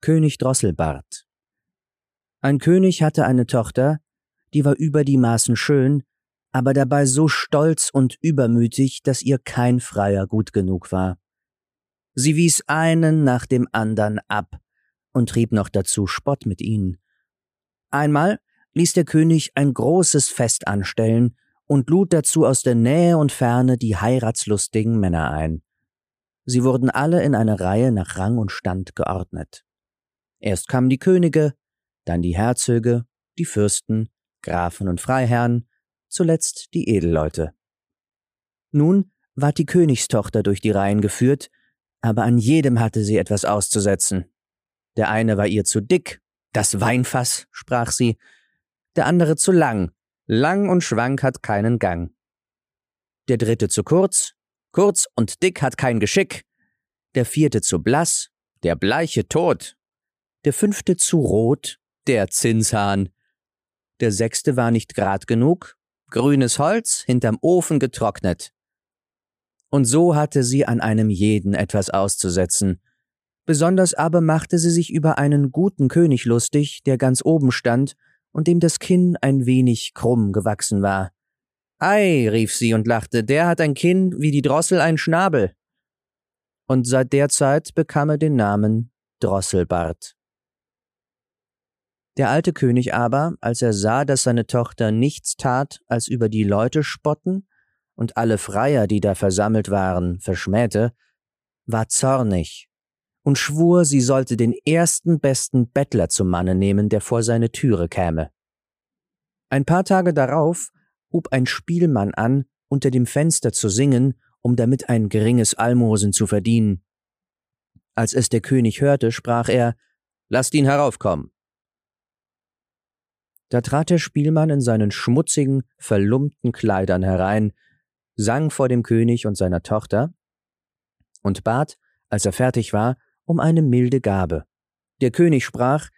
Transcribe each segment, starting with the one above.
König Drosselbart. Ein König hatte eine Tochter, die war über die Maßen schön, aber dabei so stolz und übermütig, dass ihr kein Freier gut genug war. Sie wies einen nach dem andern ab und trieb noch dazu Spott mit ihnen. Einmal ließ der König ein großes Fest anstellen und lud dazu aus der Nähe und Ferne die heiratslustigen Männer ein. Sie wurden alle in eine Reihe nach Rang und Stand geordnet. Erst kamen die Könige, dann die Herzöge, die Fürsten, Grafen und Freiherren, zuletzt die Edelleute. Nun ward die Königstochter durch die Reihen geführt, aber an jedem hatte sie etwas auszusetzen. Der eine war ihr zu dick, das Weinfass, sprach sie, der andere zu lang, lang und schwank hat keinen Gang. Der dritte zu kurz, kurz und dick hat kein Geschick, der vierte zu blass, der bleiche Tod, der fünfte zu rot, der Zinshahn. Der sechste war nicht grad genug, grünes Holz hinterm Ofen getrocknet. Und so hatte sie an einem jeden etwas auszusetzen. Besonders aber machte sie sich über einen guten König lustig, der ganz oben stand und dem das Kinn ein wenig krumm gewachsen war. Ei, rief sie und lachte, der hat ein Kinn wie die Drossel ein Schnabel. Und seit der Zeit bekam er den Namen Drosselbart. Der alte König aber, als er sah, dass seine Tochter nichts tat, als über die Leute spotten und alle Freier, die da versammelt waren, verschmähte, war zornig und schwur, sie sollte den ersten besten Bettler zum Manne nehmen, der vor seine Türe käme. Ein paar Tage darauf hub ein Spielmann an, unter dem Fenster zu singen, um damit ein geringes Almosen zu verdienen. Als es der König hörte, sprach er Lasst ihn heraufkommen. Da trat der Spielmann in seinen schmutzigen, verlumpten Kleidern herein, sang vor dem König und seiner Tochter und bat, als er fertig war, um eine milde Gabe. Der König sprach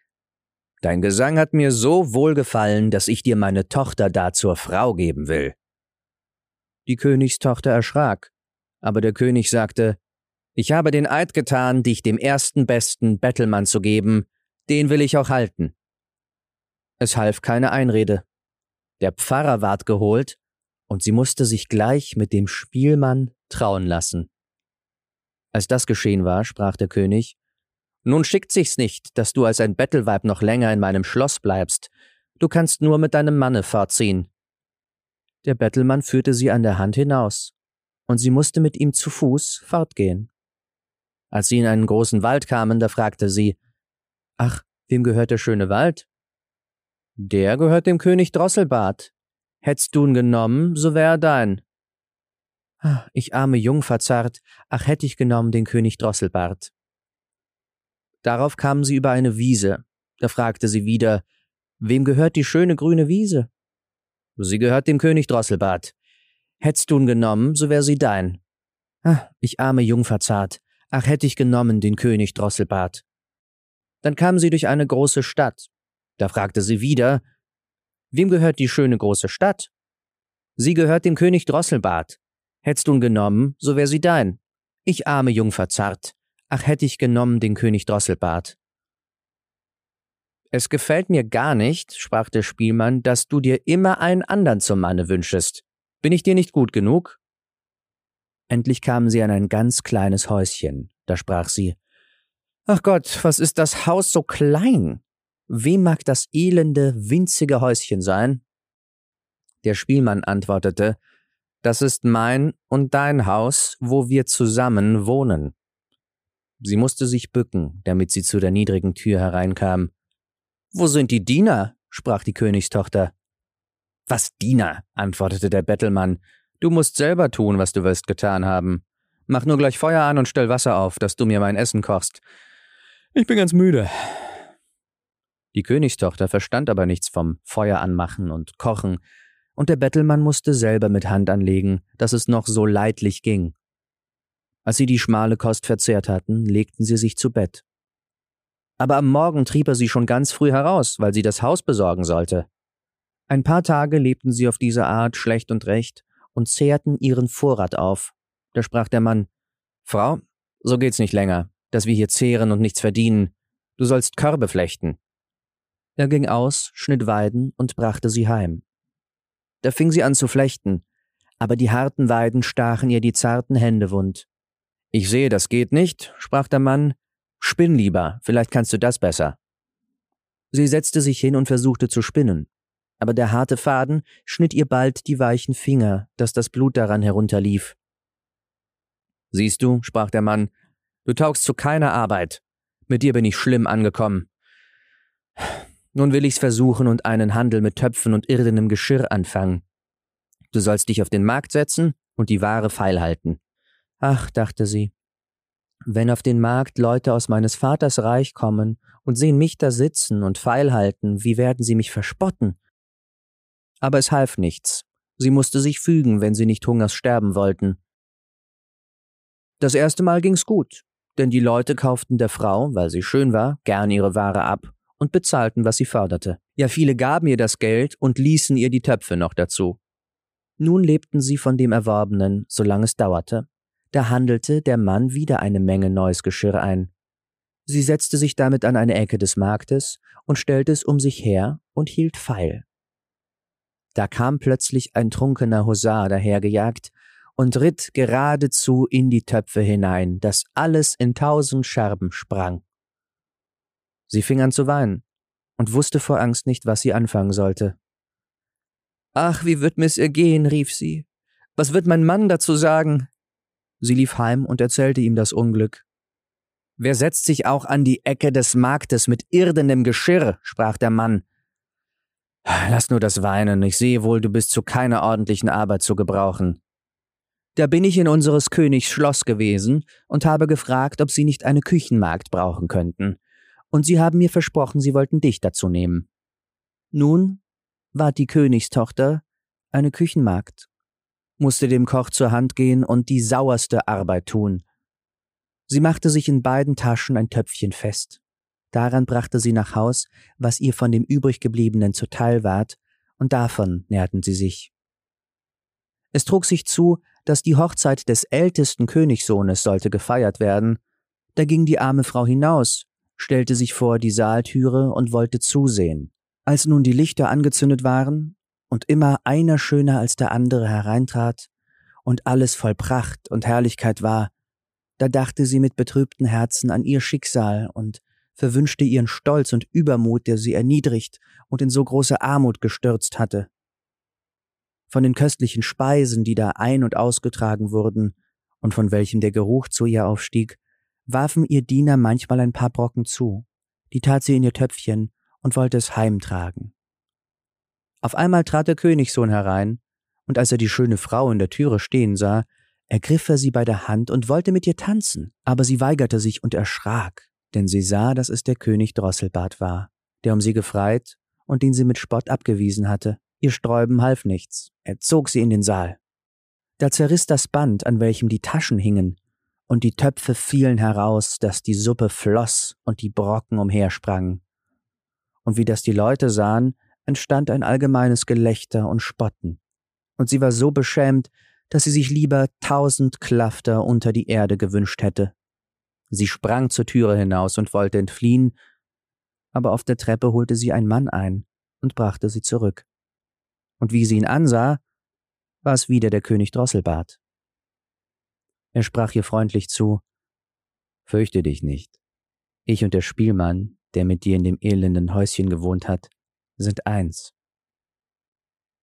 Dein Gesang hat mir so wohlgefallen, dass ich dir meine Tochter da zur Frau geben will. Die Königstochter erschrak, aber der König sagte Ich habe den Eid getan, dich dem ersten besten Bettelmann zu geben, den will ich auch halten. Es half keine Einrede. Der Pfarrer ward geholt, und sie musste sich gleich mit dem Spielmann trauen lassen. Als das geschehen war, sprach der König, Nun schickt sich's nicht, dass du als ein Bettelweib noch länger in meinem Schloss bleibst, du kannst nur mit deinem Manne fortziehen. Der Bettelmann führte sie an der Hand hinaus, und sie musste mit ihm zu Fuß fortgehen. Als sie in einen großen Wald kamen, da fragte sie Ach, wem gehört der schöne Wald? Der gehört dem König Drosselbart. Hättst du'n genommen, so wär er dein. Ah, ich arme Jungfer zart, ach hätt ich genommen den König Drosselbart. Darauf kamen sie über eine Wiese. Da fragte sie wieder, wem gehört die schöne grüne Wiese? Sie gehört dem König Drosselbart. Hättst du'n genommen, so wär sie dein. Ah, ich arme Jungfer zart, ach hätt ich genommen den König Drosselbart. Dann kamen sie durch eine große Stadt. Da fragte sie wieder, Wem gehört die schöne große Stadt? Sie gehört dem König Drosselbart. Hättst du'n genommen, so wär sie dein. Ich arme Jungfer zart. Ach, hätt ich genommen den König Drosselbart. Es gefällt mir gar nicht, sprach der Spielmann, dass du dir immer einen andern zum Manne wünschest. Bin ich dir nicht gut genug? Endlich kamen sie an ein ganz kleines Häuschen. Da sprach sie Ach Gott, was ist das Haus so klein? Wem mag das elende, winzige Häuschen sein? Der Spielmann antwortete, Das ist mein und dein Haus, wo wir zusammen wohnen. Sie musste sich bücken, damit sie zu der niedrigen Tür hereinkam. Wo sind die Diener? sprach die Königstochter. Was Diener? antwortete der Bettelmann. Du musst selber tun, was du wirst getan haben. Mach nur gleich Feuer an und stell Wasser auf, dass du mir mein Essen kochst. Ich bin ganz müde. Die Königstochter verstand aber nichts vom Feuer anmachen und kochen, und der Bettelmann musste selber mit Hand anlegen, dass es noch so leidlich ging. Als sie die schmale Kost verzehrt hatten, legten sie sich zu Bett. Aber am Morgen trieb er sie schon ganz früh heraus, weil sie das Haus besorgen sollte. Ein paar Tage lebten sie auf diese Art schlecht und recht und zehrten ihren Vorrat auf. Da sprach der Mann Frau, so geht's nicht länger, dass wir hier zehren und nichts verdienen. Du sollst Körbe flechten. Er ging aus, schnitt Weiden und brachte sie heim. Da fing sie an zu flechten, aber die harten Weiden stachen ihr die zarten Hände wund. Ich sehe, das geht nicht, sprach der Mann. Spinn lieber, vielleicht kannst du das besser. Sie setzte sich hin und versuchte zu spinnen, aber der harte Faden schnitt ihr bald die weichen Finger, dass das Blut daran herunterlief. Siehst du, sprach der Mann, du taugst zu keiner Arbeit. Mit dir bin ich schlimm angekommen. Nun will ich's versuchen und einen Handel mit Töpfen und irdenem Geschirr anfangen. Du sollst dich auf den Markt setzen und die Ware feilhalten. Ach, dachte sie, wenn auf den Markt Leute aus meines Vaters Reich kommen und sehen mich da sitzen und feilhalten, wie werden sie mich verspotten? Aber es half nichts. Sie musste sich fügen, wenn sie nicht hungers sterben wollten. Das erste Mal ging's gut, denn die Leute kauften der Frau, weil sie schön war, gern ihre Ware ab und bezahlten, was sie forderte. Ja, viele gaben ihr das Geld und ließen ihr die Töpfe noch dazu. Nun lebten sie von dem Erworbenen, solange es dauerte. Da handelte der Mann wieder eine Menge neues Geschirr ein. Sie setzte sich damit an eine Ecke des Marktes und stellte es um sich her und hielt feil. Da kam plötzlich ein trunkener Husar dahergejagt und ritt geradezu in die Töpfe hinein, dass alles in tausend Scherben sprang. Sie fing an zu weinen und wusste vor Angst nicht, was sie anfangen sollte. Ach, wie wird mir's ergehen, rief sie. Was wird mein Mann dazu sagen? Sie lief heim und erzählte ihm das Unglück. Wer setzt sich auch an die Ecke des Marktes mit irdenem Geschirr? sprach der Mann. Lass nur das Weinen, ich sehe wohl, du bist zu keiner ordentlichen Arbeit zu gebrauchen. Da bin ich in unseres Königs Schloss gewesen und habe gefragt, ob sie nicht eine Küchenmagd brauchen könnten und sie haben mir versprochen, sie wollten dich dazu nehmen. Nun war die Königstochter eine Küchenmagd, musste dem Koch zur Hand gehen und die sauerste Arbeit tun. Sie machte sich in beiden Taschen ein Töpfchen fest. Daran brachte sie nach Haus, was ihr von dem übriggebliebenen zuteil ward, und davon nährten sie sich. Es trug sich zu, dass die Hochzeit des ältesten Königssohnes sollte gefeiert werden. Da ging die arme Frau hinaus, stellte sich vor die Saaltüre und wollte zusehen. Als nun die Lichter angezündet waren und immer einer schöner als der andere hereintrat und alles voll Pracht und Herrlichkeit war, da dachte sie mit betrübten Herzen an ihr Schicksal und verwünschte ihren Stolz und Übermut, der sie erniedrigt und in so große Armut gestürzt hatte. Von den köstlichen Speisen, die da ein- und ausgetragen wurden und von welchem der Geruch zu ihr aufstieg, warfen ihr Diener manchmal ein paar Brocken zu, die tat sie in ihr Töpfchen und wollte es heimtragen. Auf einmal trat der Königssohn herein, und als er die schöne Frau in der Türe stehen sah, ergriff er sie bei der Hand und wollte mit ihr tanzen, aber sie weigerte sich und erschrak, denn sie sah, dass es der König Drosselbart war, der um sie gefreit und den sie mit Spott abgewiesen hatte. Ihr Sträuben half nichts, er zog sie in den Saal. Da zerriss das Band, an welchem die Taschen hingen, und die Töpfe fielen heraus, dass die Suppe floss und die Brocken umhersprangen. Und wie das die Leute sahen, entstand ein allgemeines Gelächter und Spotten. Und sie war so beschämt, dass sie sich lieber tausend Klafter unter die Erde gewünscht hätte. Sie sprang zur Türe hinaus und wollte entfliehen, aber auf der Treppe holte sie ein Mann ein und brachte sie zurück. Und wie sie ihn ansah, war es wieder der König Drosselbart. Er sprach ihr freundlich zu Fürchte dich nicht. Ich und der Spielmann, der mit dir in dem elenden Häuschen gewohnt hat, sind eins.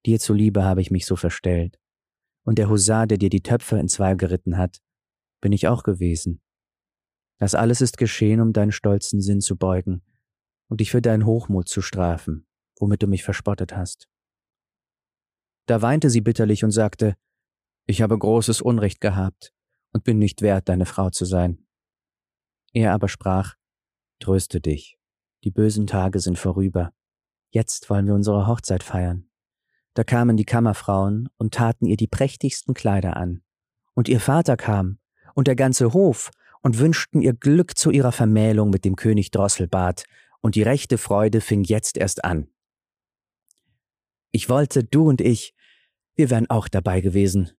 Dir zuliebe habe ich mich so verstellt, und der Husar, der dir die Töpfe entzwei geritten hat, bin ich auch gewesen. Das alles ist geschehen, um deinen stolzen Sinn zu beugen und dich für deinen Hochmut zu strafen, womit du mich verspottet hast. Da weinte sie bitterlich und sagte, ich habe großes Unrecht gehabt, und bin nicht wert, deine Frau zu sein. Er aber sprach, Tröste dich, die bösen Tage sind vorüber. Jetzt wollen wir unsere Hochzeit feiern. Da kamen die Kammerfrauen und taten ihr die prächtigsten Kleider an. Und ihr Vater kam und der ganze Hof und wünschten ihr Glück zu ihrer Vermählung mit dem König Drosselbart, und die rechte Freude fing jetzt erst an. Ich wollte, du und ich, wir wären auch dabei gewesen,